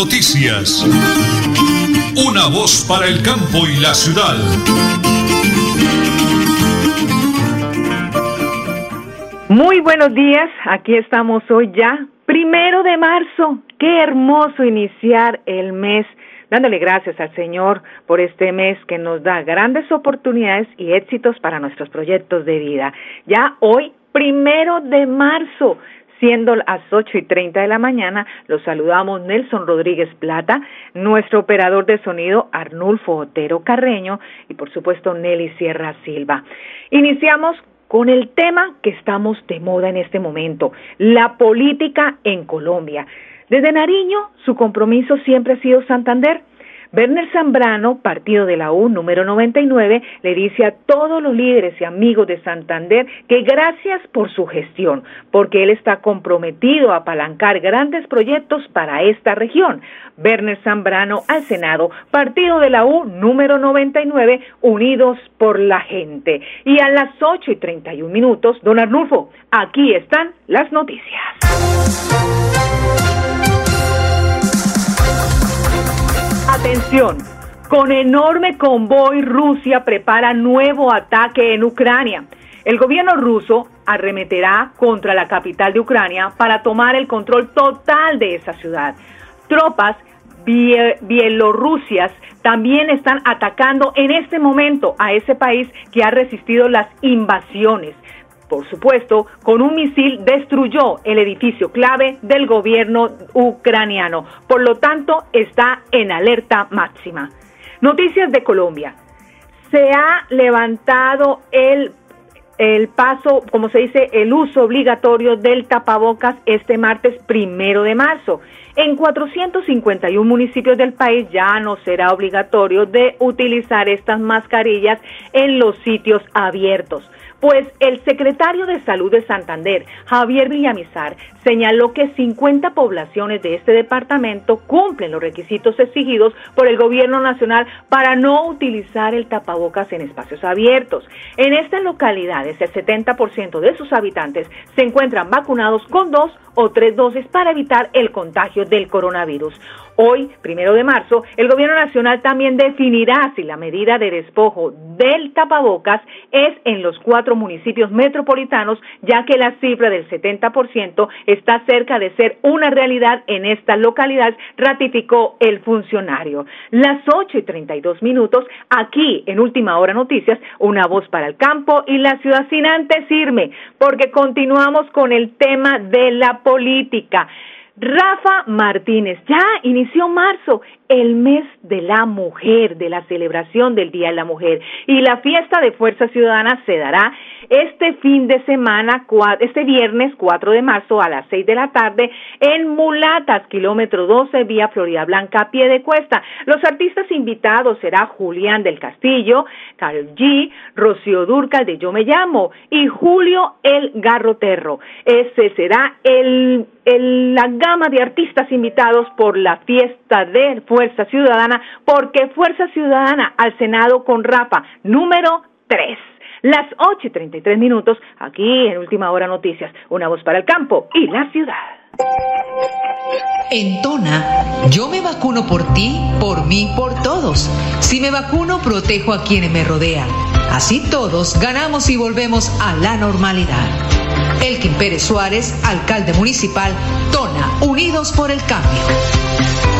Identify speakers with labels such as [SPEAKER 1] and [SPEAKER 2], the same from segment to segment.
[SPEAKER 1] Noticias. Una voz para el campo y la ciudad.
[SPEAKER 2] Muy buenos días, aquí estamos hoy ya, primero de marzo. Qué hermoso iniciar el mes dándole gracias al Señor por este mes que nos da grandes oportunidades y éxitos para nuestros proyectos de vida. Ya hoy, primero de marzo, siendo las ocho y treinta de la mañana, los saludamos Nelson Rodríguez Plata, nuestro operador de sonido Arnulfo Otero Carreño y por supuesto Nelly Sierra Silva. Iniciamos con el tema que estamos de moda en este momento, la política en Colombia. Desde Nariño, su compromiso siempre ha sido Santander Werner Zambrano, partido de la U número 99, le dice a todos los líderes y amigos de Santander que gracias por su gestión, porque él está comprometido a apalancar grandes proyectos para esta región. Werner Zambrano al Senado, partido de la U número 99, unidos por la gente. Y a las 8 y 31 minutos, don Arnulfo, aquí están las noticias. Atención, con enorme convoy Rusia prepara nuevo ataque en Ucrania. El gobierno ruso arremeterá contra la capital de Ucrania para tomar el control total de esa ciudad. Tropas bielorrusias también están atacando en este momento a ese país que ha resistido las invasiones por supuesto, con un misil destruyó el edificio clave del gobierno ucraniano. Por lo tanto, está en alerta máxima. Noticias de Colombia. Se ha levantado el el paso, como se dice, el uso obligatorio del tapabocas este martes primero de marzo. En 451 municipios del país ya no será obligatorio de utilizar estas mascarillas en los sitios abiertos. Pues el secretario de Salud de Santander, Javier Villamizar, señaló que 50 poblaciones de este departamento cumplen los requisitos exigidos por el gobierno nacional para no utilizar el tapabocas en espacios abiertos. En estas localidades, el 70% de sus habitantes se encuentran vacunados con dos o tres dosis para evitar el contagio del coronavirus. Hoy, primero de marzo, el gobierno nacional también definirá si la medida de despojo del tapabocas es en los cuatro municipios metropolitanos, ya que la cifra del 70% está cerca de ser una realidad en esta localidad, ratificó el funcionario. Las 8 y 32 minutos, aquí en Última Hora Noticias, una voz para el campo y la ciudad sin antes irme, porque continuamos con el tema de la política. Rafa Martínez, ya inició marzo el mes de la mujer, de la celebración del Día de la Mujer. Y la fiesta de Fuerza Ciudadana se dará este fin de semana, este viernes 4 de marzo a las 6 de la tarde en Mulatas, kilómetro 12, vía Florida Blanca, pie de cuesta. Los artistas invitados será Julián del Castillo, Carl G, Rocío Durcal de Yo Me Llamo y Julio El Garroterro. Ese será el, la gama de artistas invitados por la fiesta de Fuerza Fuerza Ciudadana, porque Fuerza Ciudadana al Senado con Rafa, número 3. Las 8 y 33 minutos, aquí en Última Hora Noticias, una voz para el campo y la ciudad.
[SPEAKER 3] En Tona, yo me vacuno por ti, por mí, por todos. Si me vacuno, protejo a quienes me rodean. Así todos ganamos y volvemos a la normalidad. Elkin Pérez Suárez, alcalde municipal, Tona, Unidos por el Cambio.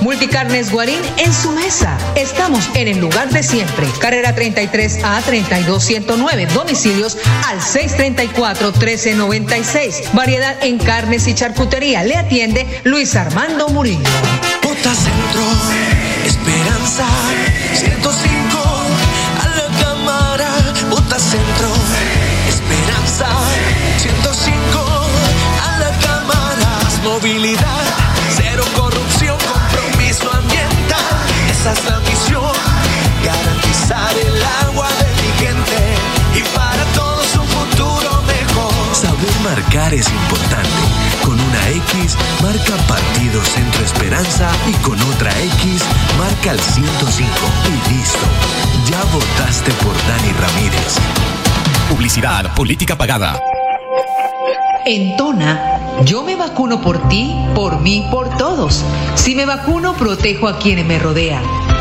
[SPEAKER 3] Multicarnes Guarín en su mesa. Estamos en el lugar de siempre. Carrera 33 a 32109. Domicilios al 634 1396. Variedad en carnes y charcutería. Le atiende Luis Armando Murillo.
[SPEAKER 4] Bota Centro, Esperanza, 105 a la cámara. Bota Centro, Esperanza, 105 a la cámara. movilidad
[SPEAKER 5] es la misión, garantizar el agua de mi gente y para todos un futuro mejor.
[SPEAKER 4] Saber marcar es importante. Con una X marca Partido Centro Esperanza y con otra X marca el 105. Y listo, ya votaste por Dani Ramírez.
[SPEAKER 1] Publicidad, política pagada.
[SPEAKER 3] En Tona, yo me vacuno por ti, por mí, por todos. Si me vacuno, protejo a quienes me rodean.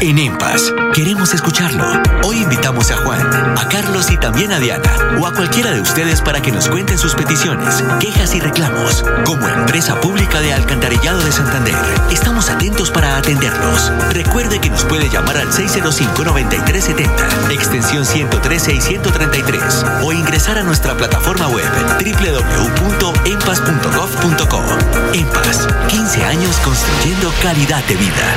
[SPEAKER 6] En EMPAS, queremos escucharlo. Hoy invitamos a Juan, a Carlos y también a Diana, o a cualquiera de ustedes para que nos cuenten sus peticiones, quejas y reclamos. Como empresa pública de Alcantarillado de Santander, estamos atentos para atenderlos. Recuerde que nos puede llamar al 605-9370, extensión 113 y 133, o ingresar a nuestra plataforma web www.empas.gov.co. EMPAS, 15 años construyendo calidad de vida.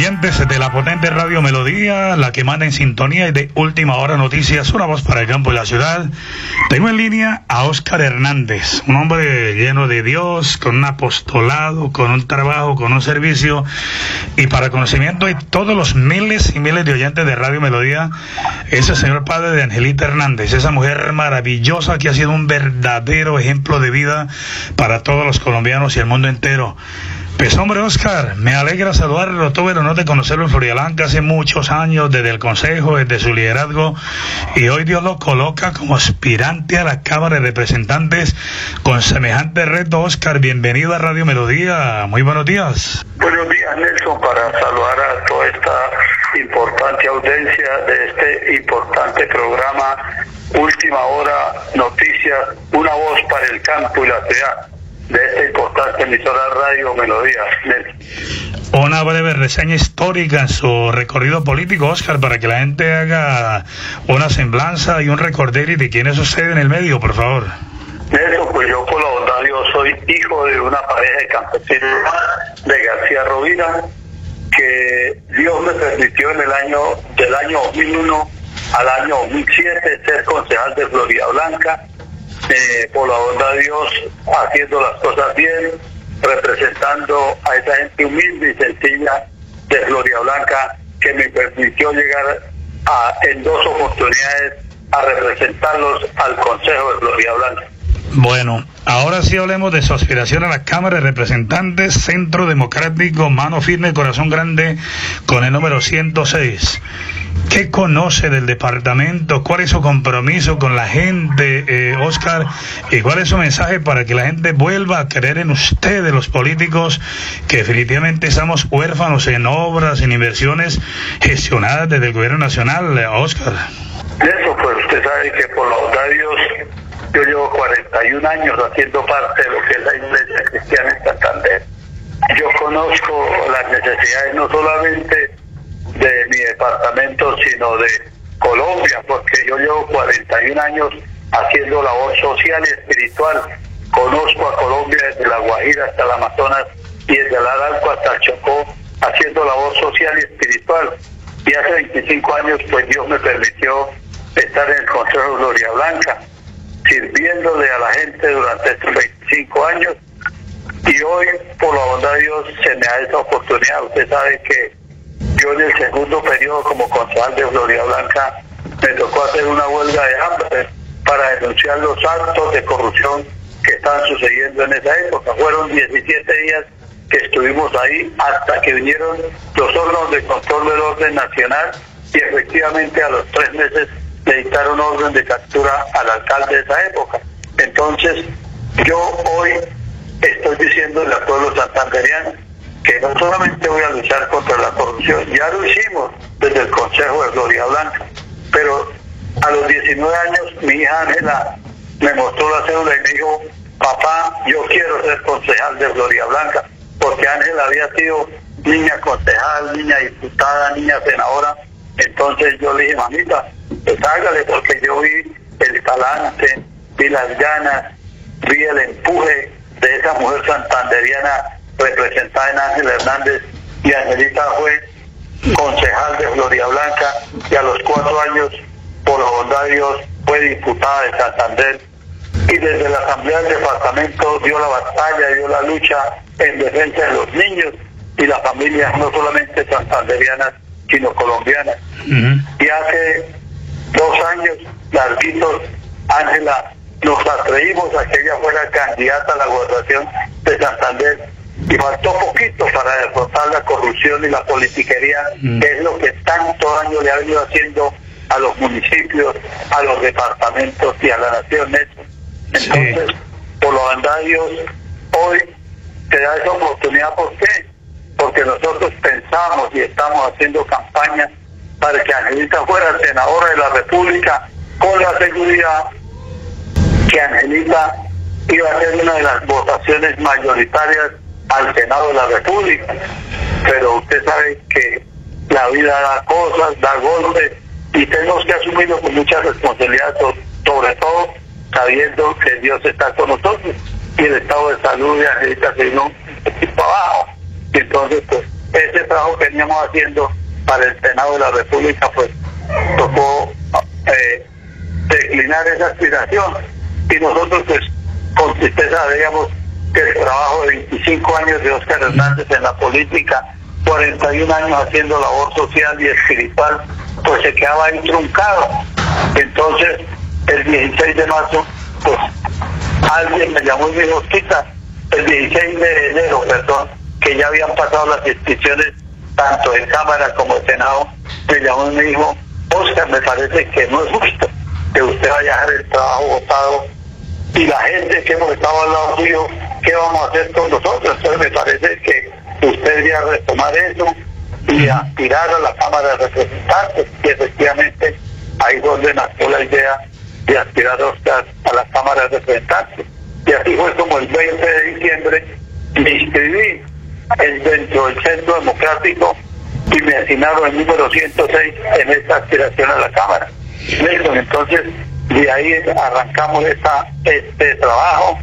[SPEAKER 7] Oyentes de la potente Radio Melodía, la que manda en sintonía y de última hora noticias, una voz para el campo y la ciudad. Tengo en línea a Óscar Hernández, un hombre lleno de Dios, con un apostolado, con un trabajo, con un servicio y para conocimiento de todos los miles y miles de oyentes de Radio Melodía, es el señor padre de Angelita Hernández, esa mujer maravillosa que ha sido un verdadero ejemplo de vida para todos los colombianos y el mundo entero. Pues hombre, Oscar, me alegra saludarlo. Tuve el honor de conocerlo en Florialanca hace muchos años, desde el Consejo, desde su liderazgo, y hoy Dios lo coloca como aspirante a la Cámara de Representantes con semejante reto. Oscar, bienvenido a Radio Melodía. Muy buenos días.
[SPEAKER 8] Buenos días, Nelson, para saludar a toda esta importante audiencia de este importante programa Última Hora Noticias, una voz para el campo y la ciudad de esta importante emisora Radio Melodía.
[SPEAKER 7] Una breve reseña histórica en su recorrido político, Oscar, para que la gente haga una semblanza y un recorder de quién es usted en el medio, por favor.
[SPEAKER 8] Nelson, pues yo por la bondad Dios soy hijo de una pareja de campesinos de García Rovira, que Dios me permitió en el año del año 2001 al año 2007 ser concejal de Florida Blanca, eh, por la bondad de Dios haciendo las cosas bien, representando a esa gente humilde y sencilla de Florida Blanca que me permitió llegar a, en dos oportunidades a representarlos al Consejo de Florida Blanca.
[SPEAKER 7] Bueno, ahora sí hablemos de su aspiración a la Cámara de Representantes, Centro Democrático, Mano Firme, Corazón Grande, con el número 106. ¿Qué conoce del departamento? ¿Cuál es su compromiso con la gente, eh, Oscar? ¿Y cuál es su mensaje para que la gente vuelva a creer en ustedes, los políticos, que definitivamente estamos huérfanos en obras, en inversiones gestionadas desde el gobierno nacional, eh, Oscar?
[SPEAKER 8] Eso, pues usted sabe que por la bondad de Dios yo llevo 41 años haciendo parte de lo que es la iglesia cristiana en Santander. Yo conozco las necesidades no solamente de mi departamento, sino de Colombia, porque yo llevo 41 años haciendo labor social y espiritual. Conozco a Colombia desde la Guajira hasta el Amazonas y desde el Arauco hasta Chocó, haciendo labor social y espiritual. Y hace 25 años, pues Dios me permitió estar en el Consejo Gloria Blanca sirviéndole a la gente durante estos 25 años y hoy por la bondad de Dios se me da esa oportunidad. Usted sabe que yo en el segundo periodo como concejal de Florida Blanca me tocó hacer una huelga de hambre para denunciar los actos de corrupción que estaban sucediendo en esa época. Fueron 17 días que estuvimos ahí hasta que vinieron los órganos de control del orden nacional y efectivamente a los tres meses le dictaron orden de captura al alcalde de esa época. Entonces, yo hoy estoy diciéndole al pueblo santanderiano que no solamente voy a luchar contra la corrupción, ya lo hicimos desde el Consejo de Gloria Blanca, pero a los 19 años mi hija Ángela me mostró la cédula y me dijo, papá, yo quiero ser concejal de Gloria Blanca, porque Ángela había sido niña concejal, niña diputada, niña senadora. Entonces yo le dije, mamita, pues porque yo vi el talante, vi las ganas, vi el empuje de esa mujer santanderiana representada en Ángel Hernández y Angelita fue concejal de Gloria Blanca y a los cuatro años, por la bondad de Dios, fue diputada de Santander. Y desde la Asamblea del Departamento dio la batalla, dio la lucha en defensa de los niños y las familias no solamente santanderianas, sino colombianas. Y hace dos años, larguitos, Ángela, nos atrevimos a que ella fuera candidata a la gobernación de Santander y faltó poquito para derrotar la corrupción y la politiquería, que es lo que tanto daño le ha venido haciendo a los municipios, a los departamentos y a la nación. Entonces, por lo bondad de Dios, hoy te da esa oportunidad. ¿Por qué? Porque nosotros pensamos y estamos haciendo campaña para que Angelita fuera senadora de la República con la seguridad que Angelita iba a ser una de las votaciones mayoritarias al Senado de la República. Pero usted sabe que la vida da cosas, da golpes y tenemos que asumirlo con mucha responsabilidad, sobre todo sabiendo que Dios está con nosotros y el estado de salud de Angelita se vino para abajo. Y entonces, pues, ese trabajo que veníamos haciendo para el Senado de la República, pues, tocó eh, declinar esa aspiración. Y nosotros, pues, con tristeza veíamos que el trabajo de 25 años de Oscar Hernández en la política, 41 años haciendo labor social y espiritual, pues se quedaba ahí truncado. Entonces, el 16 de marzo, pues alguien me llamó y me dijo, el 16 de enero, perdón, que ya habían pasado las inscripciones tanto en Cámara como en Senado, me llamó y me dijo, Oscar, me parece que no es justo que usted vaya a dejar el trabajo votado y la gente que hemos estado al lado suyo, ¿qué vamos a hacer con nosotros? Entonces me parece que usted debería retomar eso y aspirar a la Cámara de Representantes, y efectivamente ahí donde nació la idea de aspirar a la Cámara de Representantes. Y así fue como el 20 de diciembre me inscribí dentro del Centro Democrático y me asignaron el número 106 en esta aspiración a la Cámara. entonces de ahí arrancamos esta, este trabajo.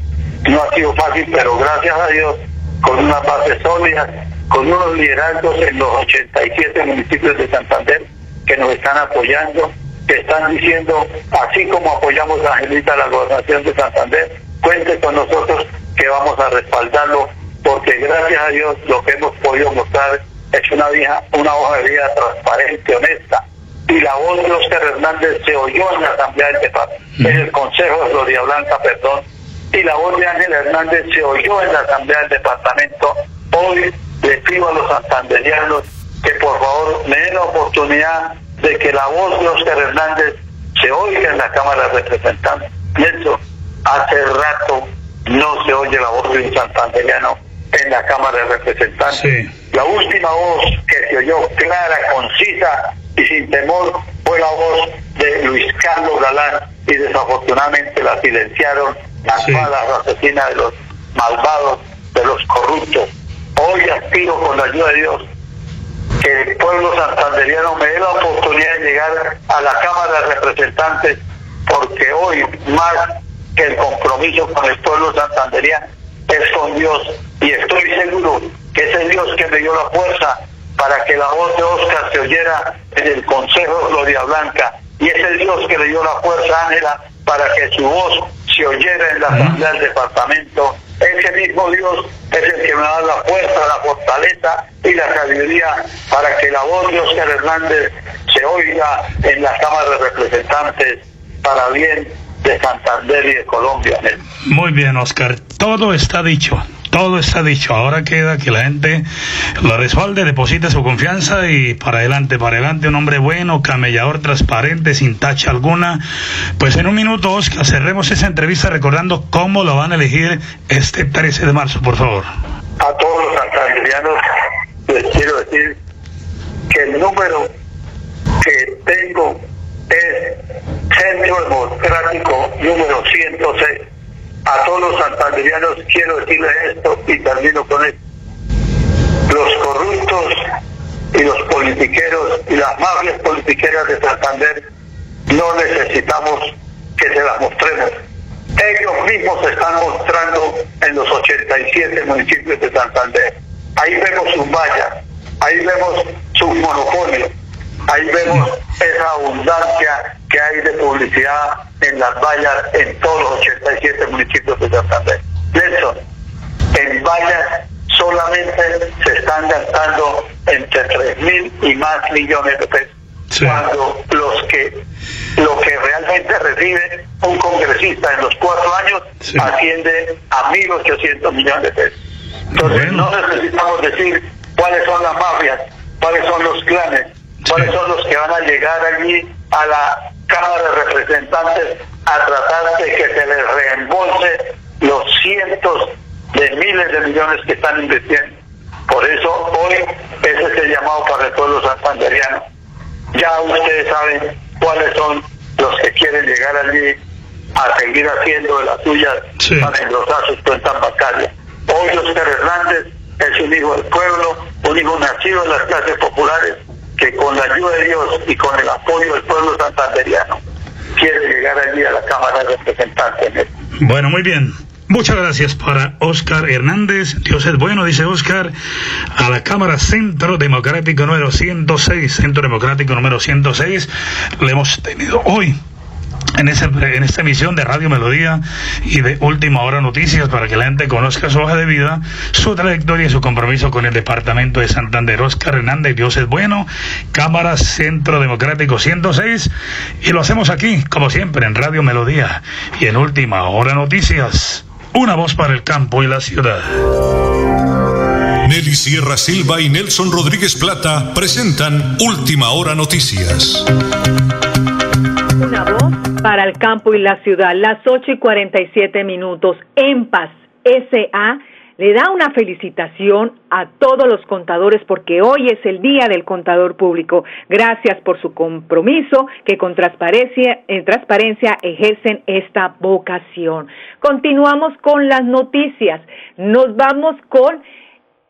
[SPEAKER 8] No ha sido fácil, pero gracias a Dios, con una base sólida, con unos liderazgos en los 87 municipios de Santander que nos están apoyando, que están diciendo, así como apoyamos a Angelita la gobernación de Santander, cuente con nosotros que vamos a respaldarlo, porque gracias a Dios lo que hemos podido mostrar es una, vieja, una hoja de vida transparente, honesta, y la voz de Oscar Hernández se oyó en la Asamblea del Departamento, en el Consejo de Gloria Blanca, perdón, y la voz de Ángel Hernández se oyó en la Asamblea del Departamento. Hoy le pido a los santanderianos que por favor me den la oportunidad de que la voz de Oscar Hernández se oiga en la Cámara de Representantes. Pienso, hace rato no se oye la voz de un santanderiano en la Cámara de Representantes. La última voz que se oyó clara, concisa y sin temor fue la voz de Luis Carlos Galán y desafortunadamente la silenciaron las malas asesinas de los malvados, de los corruptos. Hoy aspiro con la ayuda de Dios que el pueblo santanderiano me dé la oportunidad de llegar a la Cámara de Representantes, porque hoy más que el compromiso con el pueblo santanderiano es con Dios. Y estoy seguro que es el Dios que me dio la fuerza para que la voz de Oscar se oyera en el Consejo Gloria Blanca. Y es el Dios que le dio la fuerza a Ángela para que su voz se oyera en la Asamblea del Departamento. Ese mismo Dios es el que me da la fuerza, la fortaleza y la sabiduría para que la voz de Oscar Hernández se oiga en la Cámara de Representantes para bien de Santander y de Colombia.
[SPEAKER 7] Muy bien, Oscar. Todo está dicho. Todo está dicho. Ahora queda que la gente lo respalde, deposite su confianza y para adelante, para adelante, un hombre bueno, camellador, transparente, sin tacha alguna. Pues en un minuto, Oscar, cerremos esa entrevista recordando cómo lo van a elegir este 13 de marzo, por favor.
[SPEAKER 8] A todos los santanderianos, les quiero decir que el número que tengo es Centro Democrático número 106. A todos los santanderianos quiero decirles esto y termino con esto. Los corruptos y los politiqueros y las mafias politiqueras de Santander no necesitamos que se las mostremos. Ellos mismos se están mostrando en los 87 municipios de Santander. Ahí vemos sus vallas, ahí vemos sus monopolios, ahí vemos esa abundancia que hay de publicidad en las vallas en todos los 87 municipios de Santander. Nelson, en vallas solamente se están gastando entre 3 mil y más millones de pesos. Cuando los que lo que realmente recibe un congresista en los cuatro años asciende a 1.800 millones de pesos. Entonces no necesitamos decir cuáles son las mafias, cuáles son los clanes, cuáles son los que van a llegar allí a la Cámara de Representantes a tratar de que se les reembolse los cientos de miles de millones que están invirtiendo. Por eso hoy ese es el llamado para el pueblo santanderiano. Ya ustedes saben cuáles son los que quieren llegar allí a seguir haciendo de las suyas para engrosar sus cuentas bancarias. Hoy Oscar Hernández es un hijo del pueblo, un hijo nacido en las clases populares, que con la ayuda de Dios y con el apoyo del pueblo santanderiano quiere llegar allí a la Cámara de Representantes.
[SPEAKER 7] Bueno, muy bien. Muchas gracias para Oscar Hernández. Dios es bueno, dice Oscar, a la Cámara Centro Democrático número 106, Centro Democrático número 106. Le hemos tenido hoy en, esta emisión de Radio Melodía y de Última Hora Noticias para que la gente conozca su hoja de vida, su trayectoria y su compromiso con el Departamento de Santander. Oscar Hernández, Dios es bueno, Cámara Centro Democrático 106 y lo hacemos aquí, como siempre, en Radio Melodía y en Última Hora Noticias. Una voz para el campo y la ciudad.
[SPEAKER 1] Nelly Sierra Silva y Nelson Rodríguez Plata presentan Última Hora Noticias.
[SPEAKER 2] Para el campo y la ciudad, las 8 y 47 minutos. En Paz, SA le da una felicitación a todos los contadores porque hoy es el Día del Contador Público. Gracias por su compromiso que con transparencia, en transparencia ejercen esta vocación. Continuamos con las noticias. Nos vamos con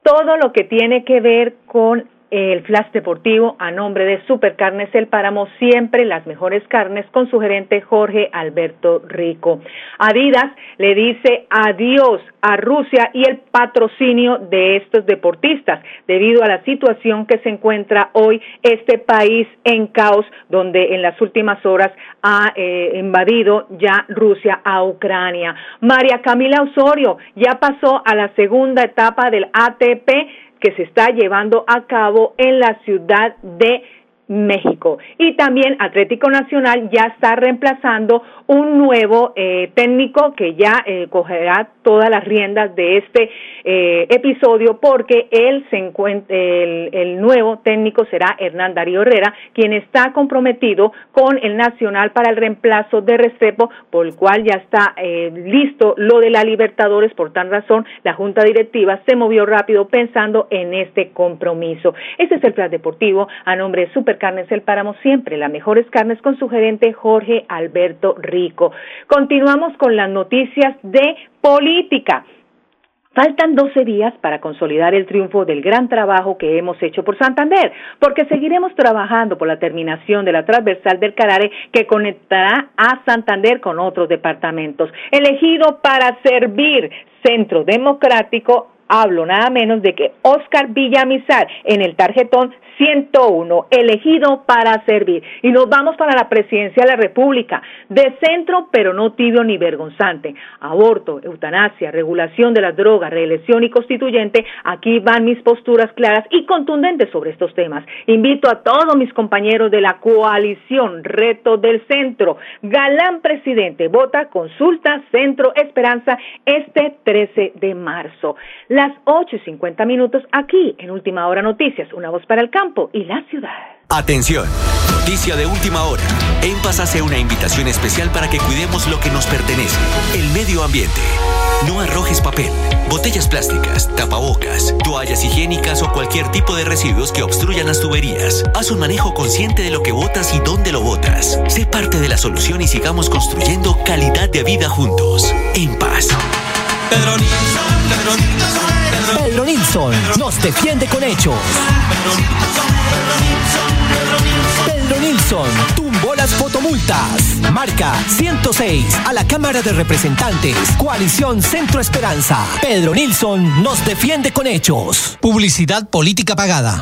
[SPEAKER 2] todo lo que tiene que ver con el Flash Deportivo a nombre de Supercarnes El Páramo, siempre las mejores carnes con su gerente Jorge Alberto Rico. Adidas le dice adiós a Rusia y el patrocinio de estos deportistas debido a la situación que se encuentra hoy este país en caos donde en las últimas horas ha eh, invadido ya Rusia a Ucrania. María Camila Osorio ya pasó a la segunda etapa del ATP que se está llevando a cabo en la ciudad de México. Y también Atlético Nacional ya está reemplazando un nuevo eh, técnico que ya eh, cogerá todas las riendas de este eh, episodio porque él se encuentra, el, el, nuevo técnico será Hernán Darío Herrera, quien está comprometido con el Nacional para el reemplazo de Restrepo, por el cual ya está listo lo de la Libertadores. Por tal razón, la Junta Directiva se movió rápido pensando en este compromiso. Este es el plan deportivo a nombre de Super Carnes El Páramo, siempre las mejores carnes con su gerente Jorge Alberto Rico. Continuamos con las noticias de política. Faltan 12 días para consolidar el triunfo del gran trabajo que hemos hecho por Santander, porque seguiremos trabajando por la terminación de la transversal del Carare que conectará a Santander con otros departamentos. Elegido para servir Centro Democrático, hablo nada menos de que Oscar Villamizar en el tarjetón 101, elegido para servir. Y nos vamos para la presidencia de la República, de centro, pero no tibio ni vergonzante. Aborto, eutanasia, regulación de las drogas, reelección y constituyente. Aquí van mis posturas claras y contundentes sobre estos temas. Invito a todos mis compañeros de la coalición Reto del Centro. Galán presidente, vota, consulta, Centro Esperanza, este 13 de marzo. Las 8 y 50 minutos aquí en Última Hora Noticias, una voz para el campo y la ciudad.
[SPEAKER 6] Atención, noticia de última hora. En Paz hace una invitación especial para que cuidemos lo que nos pertenece, el medio ambiente. No arrojes papel, botellas plásticas, tapabocas, toallas higiénicas o cualquier tipo de residuos que obstruyan las tuberías. Haz un manejo consciente de lo que botas y dónde lo botas. Sé parte de la solución y sigamos construyendo calidad de vida juntos. En paz.
[SPEAKER 9] Pedro Nilsson, Pedro Pedro Nilsson nos defiende con hechos. Pedro Nilsson tumbó las fotomultas. Marca 106 a la Cámara de Representantes. Coalición Centro Esperanza. Pedro Nilsson nos defiende con hechos. Publicidad política pagada.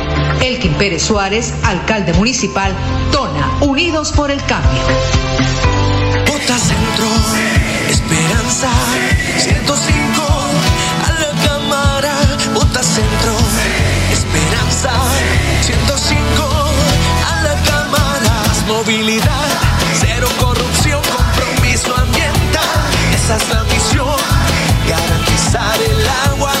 [SPEAKER 3] Elkin Pérez Suárez, alcalde municipal, Tona, Unidos por el Cambio.
[SPEAKER 5] Vota Centro, Esperanza, 105, a la Cámara, Vota Centro, Esperanza, 105, a la Cámara, movilidad, cero corrupción, compromiso ambiental, esa es la misión, garantizar el agua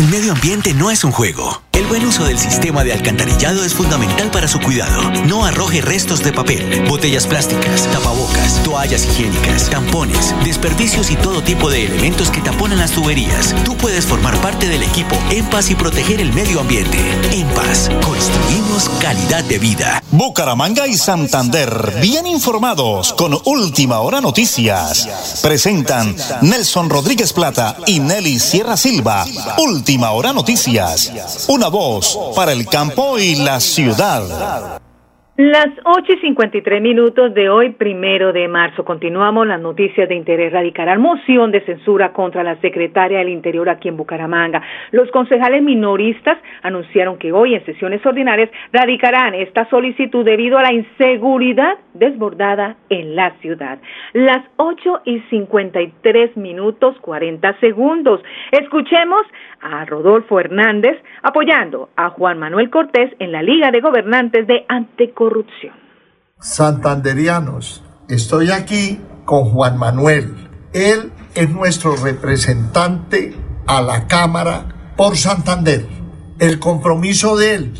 [SPEAKER 10] El
[SPEAKER 6] medio ambiente no es un juego. Buen uso del sistema de alcantarillado es fundamental para su cuidado. No arroje restos de papel, botellas plásticas, tapabocas, toallas higiénicas, tampones, desperdicios y todo tipo de elementos que taponan las tuberías. Tú puedes formar parte del equipo En Paz y proteger el medio ambiente. En Paz, construimos calidad de vida.
[SPEAKER 11] Bucaramanga y Santander, bien informados con Última Hora Noticias. Presentan Nelson Rodríguez Plata y Nelly Sierra Silva. Última Hora Noticias. Una voz para el campo y la ciudad.
[SPEAKER 2] Las 8 y 53 minutos de hoy, primero de marzo. Continuamos las noticias de interés. Radicará moción de censura contra la secretaria del Interior aquí en Bucaramanga. Los concejales minoristas anunciaron que hoy en sesiones ordinarias radicarán esta solicitud debido a la inseguridad desbordada en la ciudad. Las 8 y 53 minutos 40 segundos. Escuchemos a Rodolfo Hernández apoyando a Juan Manuel Cortés en la Liga de Gobernantes de Anticorrupción.
[SPEAKER 12] Santanderianos, estoy aquí con Juan Manuel. Él es nuestro representante a la Cámara por Santander. El compromiso de él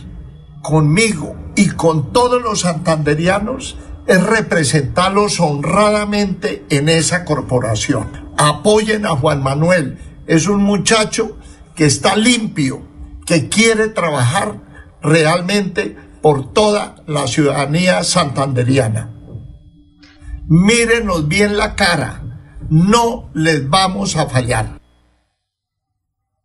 [SPEAKER 12] conmigo y con todos los santanderianos es representarlos honradamente en esa corporación. Apoyen a Juan Manuel. Es un muchacho que está limpio, que quiere trabajar realmente por toda la ciudadanía santanderiana. Mírenos bien la cara, no les vamos a fallar.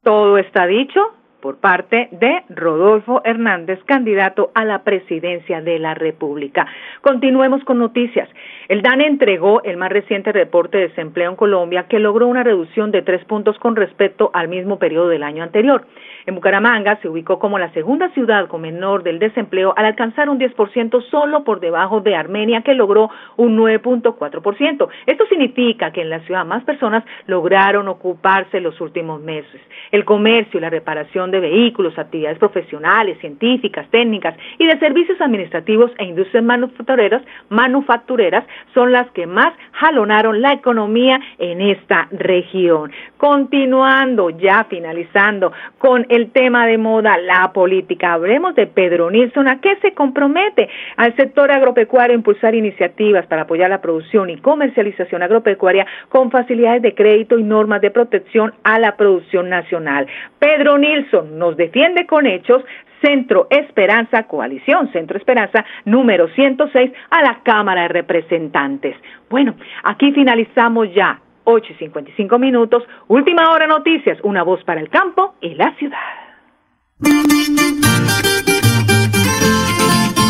[SPEAKER 2] Todo está dicho por parte de Rodolfo Hernández, candidato a la presidencia de la República. Continuemos con noticias. El DANE entregó el más reciente reporte de desempleo en Colombia que logró una reducción de tres puntos con respecto al mismo periodo del año anterior. En Bucaramanga se ubicó como la segunda ciudad con menor del desempleo al alcanzar un 10% solo por debajo de Armenia que logró un 9.4%. Esto significa que en la ciudad más personas lograron ocuparse los últimos meses. El comercio y la reparación de vehículos, actividades profesionales, científicas, técnicas y de servicios administrativos e industrias manufactureras, manufactureras son las que más jalonaron la economía en esta región. Continuando, ya finalizando con el tema de moda, la política. Hablemos de Pedro Nilsson, ¿a qué se compromete al sector agropecuario a impulsar iniciativas para apoyar la producción y comercialización agropecuaria con facilidades de crédito y normas de protección a la producción nacional? Pedro Nilsson nos defiende con hechos Centro Esperanza, Coalición Centro Esperanza, número 106, a la Cámara de Representantes. Bueno, aquí finalizamos ya 8 y 55 minutos. Última hora noticias, una voz para el campo y la ciudad.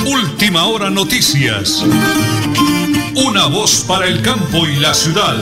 [SPEAKER 1] Última hora noticias. Una voz para el campo y la ciudad.